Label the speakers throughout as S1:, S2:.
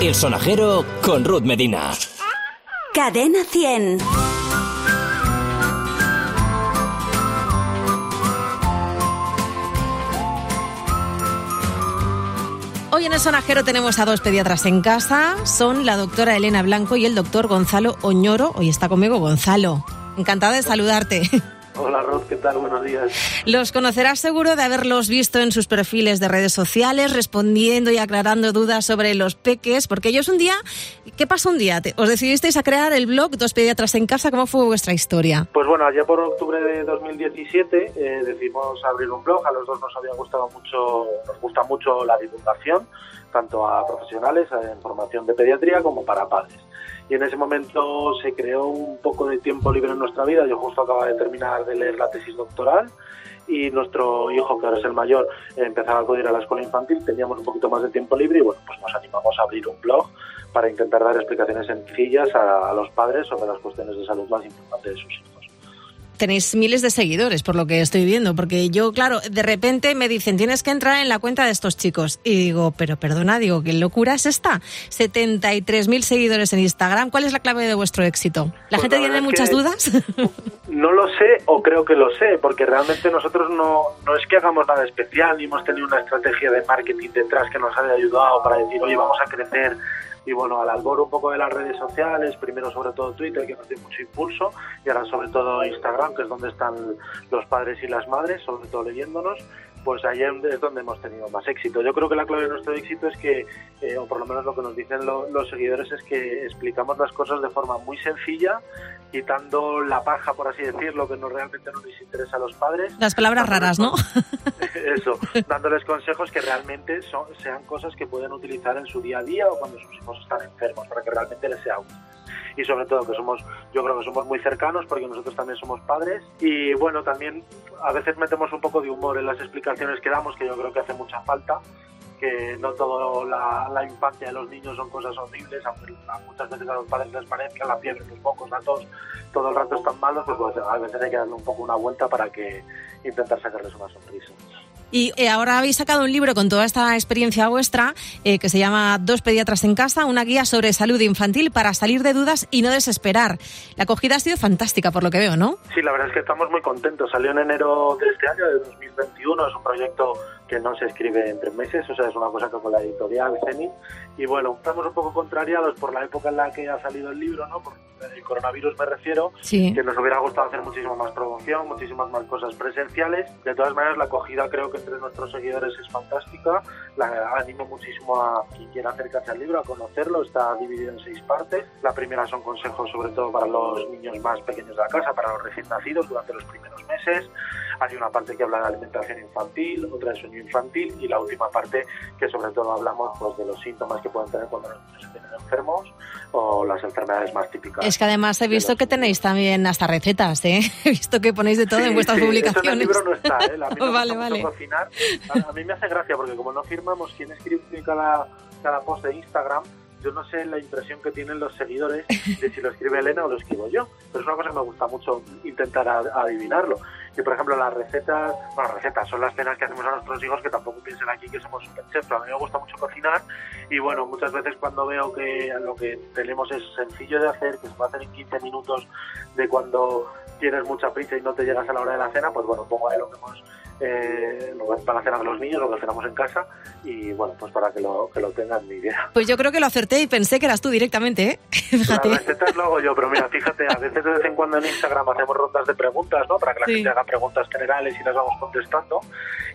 S1: El sonajero con Ruth Medina.
S2: Cadena 100.
S3: Hoy en el sonajero tenemos a dos pediatras en casa. Son la doctora Elena Blanco y el doctor Gonzalo Oñoro. Hoy está conmigo Gonzalo. Encantada de saludarte.
S4: Hola Rod, ¿qué tal? Buenos días.
S3: Los conocerás seguro de haberlos visto en sus perfiles de redes sociales, respondiendo y aclarando dudas sobre los peques, porque ellos un día, ¿qué pasó un día? Os decidisteis a crear el blog Dos Pediatras en Casa, ¿cómo fue vuestra historia?
S4: Pues bueno, allá por octubre de 2017 eh, decidimos abrir un blog, a los dos nos había gustado mucho, nos gusta mucho la divulgación, tanto a profesionales en formación de pediatría como para padres. Y en ese momento se creó un poco de tiempo libre en nuestra vida. Yo justo acababa de terminar de leer la tesis doctoral y nuestro hijo, que ahora es el mayor, empezaba a acudir a la escuela infantil, teníamos un poquito más de tiempo libre y bueno, pues nos animamos a abrir un blog para intentar dar explicaciones sencillas a, a los padres sobre las cuestiones de salud más importantes de sus hijos
S3: tenéis miles de seguidores, por lo que estoy viendo, porque yo, claro, de repente me dicen, tienes que entrar en la cuenta de estos chicos. Y digo, pero perdona, digo, ¿qué locura es esta? 73.000 seguidores en Instagram. ¿Cuál es la clave de vuestro éxito? ¿La pues gente tiene muchas dudas?
S4: No lo sé o creo que lo sé, porque realmente nosotros no, no es que hagamos nada especial, ni hemos tenido una estrategia de marketing detrás que nos haya ayudado para decir, oye, vamos a crecer y bueno, al albor un poco de las redes sociales, primero sobre todo Twitter, que nos dio mucho impulso, y ahora sobre todo Instagram, que es donde están los padres y las madres, sobre todo leyéndonos, pues ahí es donde hemos tenido más éxito. Yo creo que la clave de nuestro éxito es que, eh, o por lo menos lo que nos dicen los seguidores, es que explicamos las cosas de forma muy sencilla, quitando la paja, por así decirlo, que no realmente no les interesa a los padres.
S3: Las palabras raras, ¿no?
S4: Eso, dándoles consejos que realmente son, sean cosas que pueden utilizar en su día a día o cuando sus hijos están enfermos, para que realmente les sea útil y sobre todo que somos, yo creo que somos muy cercanos porque nosotros también somos padres y bueno, también a veces metemos un poco de humor en las explicaciones que damos, que yo creo que hace mucha falta que no toda la, infancia de los niños son cosas horribles, aunque muchas veces a los padres les parezca la fiebre, los mocos, la tos, todo el rato están malos, pues, pues a veces hay que darle un poco una vuelta para que intentar sacarles una sonrisa.
S3: Y eh, ahora habéis sacado un libro con toda esta experiencia vuestra eh, que se llama Dos pediatras en casa, una guía sobre salud infantil para salir de dudas y no desesperar. La acogida ha sido fantástica por lo que veo, ¿no?
S4: Sí, la verdad es que estamos muy contentos. Salió en enero de este año, de 2021. Es un proyecto que no se escribe en tres meses, o sea, es una cosa que con la editorial Zenit. Y bueno, estamos un poco contrariados por la época en la que ha salido el libro, ¿no? Por el coronavirus me refiero, que nos hubiera gustado hacer muchísimo más promoción, muchísimas más cosas presenciales. De todas maneras, la acogida creo que entre nuestros seguidores es fantástica. La animo muchísimo a quien quiera acercarse al libro, a conocerlo. Está dividido en seis partes. La primera son consejos sobre todo para los niños más pequeños de la casa, para los recién nacidos durante los primeros meses. Hay una parte que habla de alimentación infantil, otra de sueño infantil y la última parte que sobre todo hablamos pues, de los síntomas que pueden tener cuando los niños se tienen enfermos o las enfermedades más típicas.
S3: Es que además he visto que tenéis también hasta recetas, ¿eh? He visto que ponéis de todo en vuestras publicaciones.
S4: en el libro no está, ¿eh? A mí
S3: vale, vale.
S4: Cocinar. A, mí me hace gracia porque como no firmamos quién escribe cada, cada post de Instagram, yo no sé la impresión que tienen los seguidores de si lo escribe Elena o lo escribo yo, pero es una cosa que me gusta mucho intentar adivinarlo. Y por ejemplo, las recetas, bueno, recetas son las cenas que hacemos a nuestros hijos, que tampoco piensen aquí que somos super chefs, a mí me gusta mucho cocinar y bueno, muchas veces cuando veo que lo que tenemos es sencillo de hacer, que se puede hacer en 15 minutos de cuando tienes mucha prisa y no te llegas a la hora de la cena, pues bueno, pongo ahí lo que hemos eh, para cenar los niños, lo que cenamos en casa y bueno, pues para que lo, que lo tengan mi idea.
S3: Pues yo creo que lo acerté y pensé que eras tú directamente, ¿eh?
S4: Fíjate. Las recetas lo hago yo, pero mira, fíjate, a veces de vez en cuando en Instagram hacemos rondas de preguntas, ¿no? Para que la gente haga preguntas generales y las vamos contestando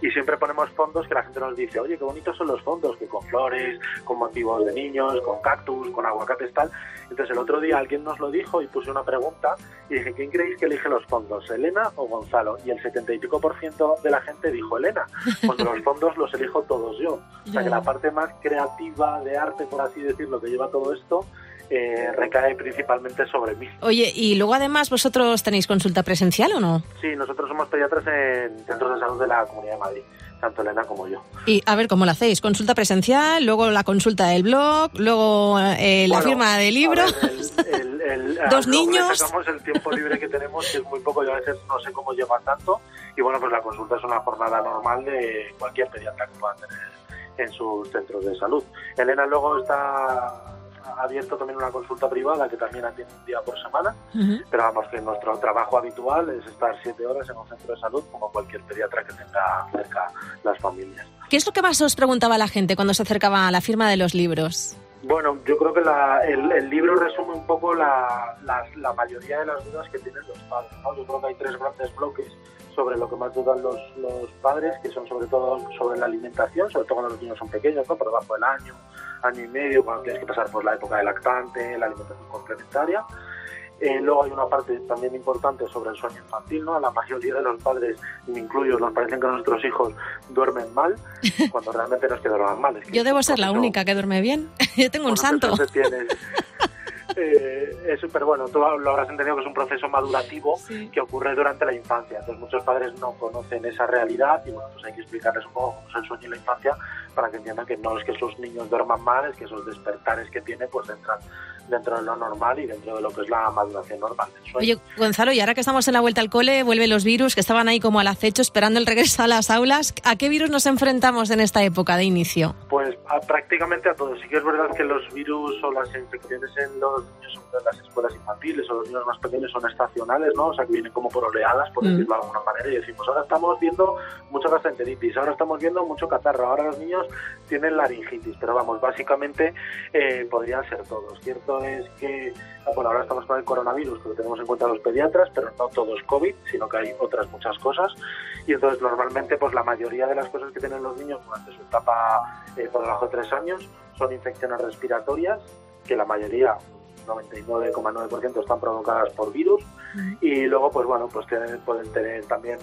S4: y siempre ponemos fondos que la gente nos dice, oye, qué bonitos son los fondos, que con flores, con motivos de niños, con cactus, con aguacates tal. Entonces el otro día alguien nos lo dijo y puse una pregunta y dije, ¿quién creéis que elige los fondos, Elena o Gonzalo? Y el setenta y pico por ciento de la gente dijo Elena, cuando los fondos los elijo todos yo. O sea que la parte más creativa de arte, por así decirlo, que lleva todo esto, eh, recae principalmente sobre mí.
S3: Oye, y luego además vosotros tenéis consulta presencial o no?
S4: Sí, nosotros somos pediatras en centros de salud de la Comunidad de Madrid tanto Elena como yo.
S3: Y a ver cómo lo hacéis, consulta presencial, luego la consulta del blog, luego eh, la firma del libro. Dos niños.
S4: sacamos el tiempo libre que tenemos, que es muy poco, yo a veces no sé cómo llevan tanto. Y bueno, pues la consulta es una jornada normal de cualquier pediatra que pueda tener en sus centros de salud. Elena luego está abierto también una consulta privada que también atiende un día por semana, pero vamos que nuestro trabajo habitual es estar siete horas en un centro de salud como cualquier pediatra que tenga cerca las familias.
S3: ¿Qué es lo que más os preguntaba la gente cuando se acercaba a la firma de los libros?
S4: Bueno, yo creo que el, libro resume un poco la, mayoría de las dudas que tienen los padres. Yo creo que hay tres grandes bloques sobre lo que más dudan los, los padres, que son sobre todo sobre la alimentación, sobre todo cuando los niños son pequeños, ¿no? por debajo del año, año y medio, cuando tienes que pasar por la época de lactante, la alimentación complementaria. Eh, luego hay una parte también importante sobre el sueño infantil, ¿no? A la mayoría de los padres, y me incluyo, nos parecen que nuestros hijos duermen mal, cuando realmente no es que duerman mal.
S3: Yo debo ser la única que duerme bien. Yo tengo un santo.
S4: Eh, es súper bueno. Tú lo habrás entendido que es un proceso madurativo que ocurre durante la infancia. Entonces muchos padres no conocen esa realidad y bueno, pues hay que explicarles un poco cómo es el sueño en la infancia para que entiendan que no es que esos niños duerman mal, es que esos despertares que tienen pues entran dentro de lo normal y dentro de lo que es la maduración normal
S3: Oye, Gonzalo, y ahora que estamos en la vuelta al cole, vuelven los virus que estaban ahí como al acecho esperando el regreso a las aulas. ¿A qué virus nos enfrentamos en esta época de inicio?
S4: Pues prácticamente a todos. Sí que es verdad que los virus o las infecciones en los las escuelas infantiles o los niños más pequeños son estacionales, ¿no? O sea, que vienen como por oleadas, por mm. decirlo de alguna manera, y decimos, ahora estamos viendo mucha gastroenteritis, ahora estamos viendo mucho catarro, ahora los niños tienen laringitis, pero vamos, básicamente eh, podrían ser todos. Cierto es que, bueno, ahora estamos con el coronavirus, que lo tenemos en cuenta los pediatras, pero no todo es COVID, sino que hay otras muchas cosas. Y entonces, normalmente, pues la mayoría de las cosas que tienen los niños durante su etapa eh, por debajo de tres años son infecciones respiratorias, que la mayoría 99,9% están provocadas por virus. Y luego pues bueno pues pueden tener también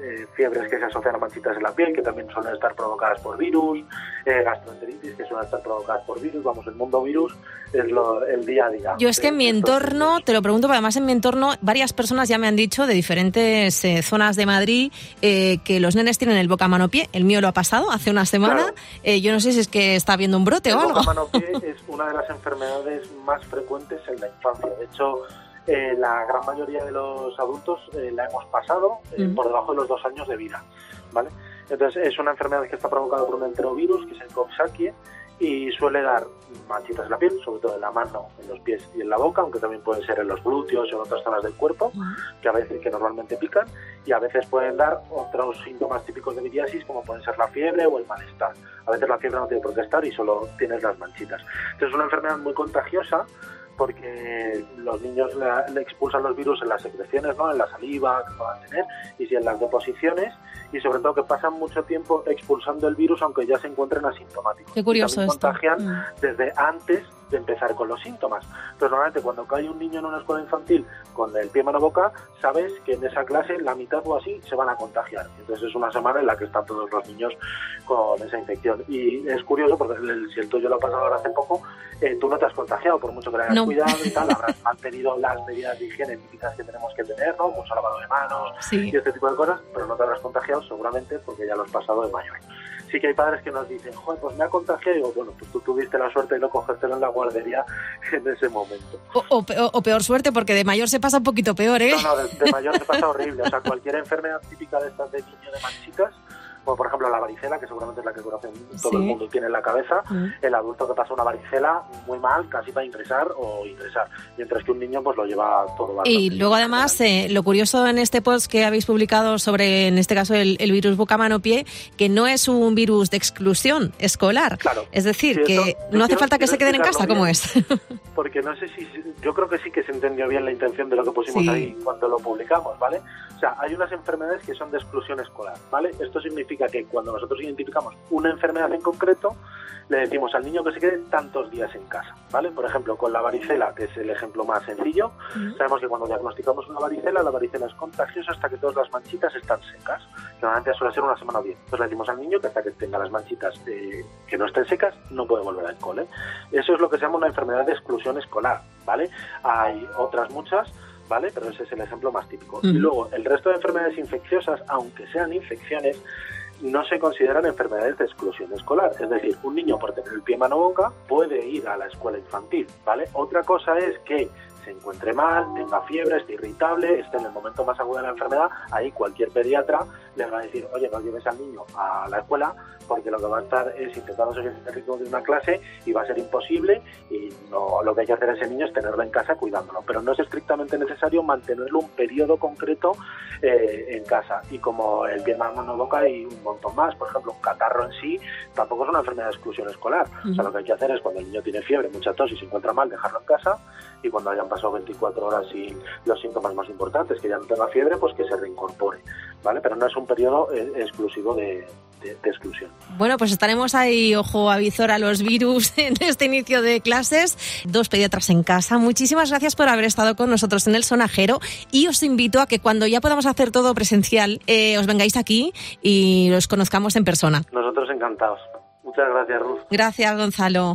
S4: eh, fiebres que se asocian a manchitas en la piel, que también suelen estar provocadas por virus, eh, gastroenteritis que suelen estar provocadas por virus. Vamos, el mundo virus es lo, el día a día.
S3: Yo es que en mi entorno, te lo pregunto, pero además en mi entorno varias personas ya me han dicho de diferentes eh, zonas de Madrid que los nenes tienen el boca mano pie. El mío lo ha pasado hace una semana. yo no sé si es que está habiendo un brote
S4: o
S3: algo.
S4: El boca mano pie es una de las enfermedades más frecuentes en la infancia. De hecho, eh, la gran mayoría de los adultos eh, la hemos pasado eh, por debajo de los dos años de vida, ¿vale? Entonces es una enfermedad que está provocada por un enterovirus, que es el Coxsackie, y suele dar manchitas en la piel, sobre todo en la mano, en los pies y en la boca, aunque también pueden ser en los glúteos o en otras zonas del cuerpo, que a veces que normalmente pican, y a veces pueden dar otros síntomas típicos de viriasis, como pueden ser la fiebre o el malestar. A veces la fiebre no tiene por qué estar y solo tienes las manchitas. Entonces es una enfermedad muy contagiosa porque los niños le, expulsan los virus en las secreciones, ¿no? en la saliva que puedan tener y si en las deposiciones y sobre todo que pasan mucho tiempo expulsando el virus aunque ya se encuentren asintomáticos.
S3: Qué curioso
S4: y contagian mm. desde antes de empezar con los síntomas. Entonces, normalmente cuando cae un niño en una escuela infantil con el pie mano boca, sabes que en esa clase la mitad o así se van a contagiar. Entonces es una semana en la que están todos los niños con esa infección. Y es curioso porque el, si el tuyo lo ha pasado ahora hace poco, eh, tú no te has contagiado por mucho que le hayas cuidado y tal, habrás mantenido las medidas de higiene típicas que tenemos que tener, ¿no? Mucho lavado de manos y este tipo de cosas, pero no te habrás contagiado seguramente porque ya lo has pasado de mayor sí que hay padres que nos dicen, joder, pues me ha contagiado. Y digo, bueno, pues tú tuviste la suerte de no cogértelo en la guardería en ese momento.
S3: O, peor suerte, porque de mayor se pasa un poquito peor, ¿eh?
S4: No, no, de, mayor se pasa horrible. O sea, cualquier enfermedad típica de estas de niño de manchitas como por ejemplo la varicela, que seguramente es la que todo el mundo y tiene en la cabeza, mm. el adulto que pasa una varicela muy mal, casi para ingresar o ingresar, mientras que un niño pues lo lleva todo bastante.
S3: Y luego además, eh, lo curioso en este post que habéis publicado sobre, en este caso, el, virus boca mano pie, que no es un virus de exclusión escolar.
S4: Claro.
S3: Es decir, que no hace falta que se queden en casa, ¿cómo es?
S4: Porque no sé si, yo creo que sí que se entendió bien la intención de lo que pusimos ahí cuando lo publicamos, ¿vale? O sea, hay unas enfermedades que son de exclusión escolar, ¿vale? Esto significa que cuando nosotros identificamos una enfermedad en concreto, le decimos al niño que se quede tantos días en casa, ¿vale? Por ejemplo, con la varicela, que es el ejemplo más sencillo, sabemos que cuando diagnosticamos una varicela, la varicela es contagiosa hasta que todas las manchitas están secas, que normalmente suele ser una semana o diez. Entonces le decimos al niño que hasta que tenga las manchitas eh, que no estén secas, no puede volver al cole. Eso es lo que se llama una enfermedad de exclusión escolar, ¿vale? Hay otras muchas ¿vale? Pero ese es el ejemplo más típico. Y luego, el resto de enfermedades infecciosas, aunque sean infecciones, no se consideran enfermedades de exclusión escolar. Es decir, un niño por tener el pie mano boca puede ir a la escuela infantil, ¿vale? Otra cosa es que se encuentre mal, tenga fiebre, esté irritable, esté en el momento más agudo de la enfermedad, ahí cualquier pediatra le va a decir, oye, no lleves al niño a la escuela porque lo que va a estar es intentando seguir el ritmo de una clase y va a ser imposible y no, lo que hay que hacer a ese niño es tenerlo en casa cuidándolo. Pero no es estrictamente necesario mantenerlo un periodo concreto eh, en casa. Y como el bien mano boca y un montón más, por ejemplo, un catarro en sí tampoco es una enfermedad de exclusión escolar. O sea, lo que hay que hacer es cuando el niño tiene fiebre, mucha tos y se encuentra mal, dejarlo en casa y cuando hayan pasado 24 horas sin los síntomas más importantes, que ya no tenga fiebre, pues que se reincorpore. ¿Vale? Pero no es un periodo eh, exclusivo de, exclusión.
S3: Bueno, pues estaremos ahí, ojo, avisor a los virus en este inicio de clases. Dos pediatras en casa. Muchísimas gracias por haber estado con nosotros en el sonajero y os invito a que cuando ya podamos hacer todo presencial, eh, os vengáis aquí y los conozcamos en persona.
S4: Nosotros encantados. Muchas gracias, Ruth.
S3: Gracias, Gonzalo.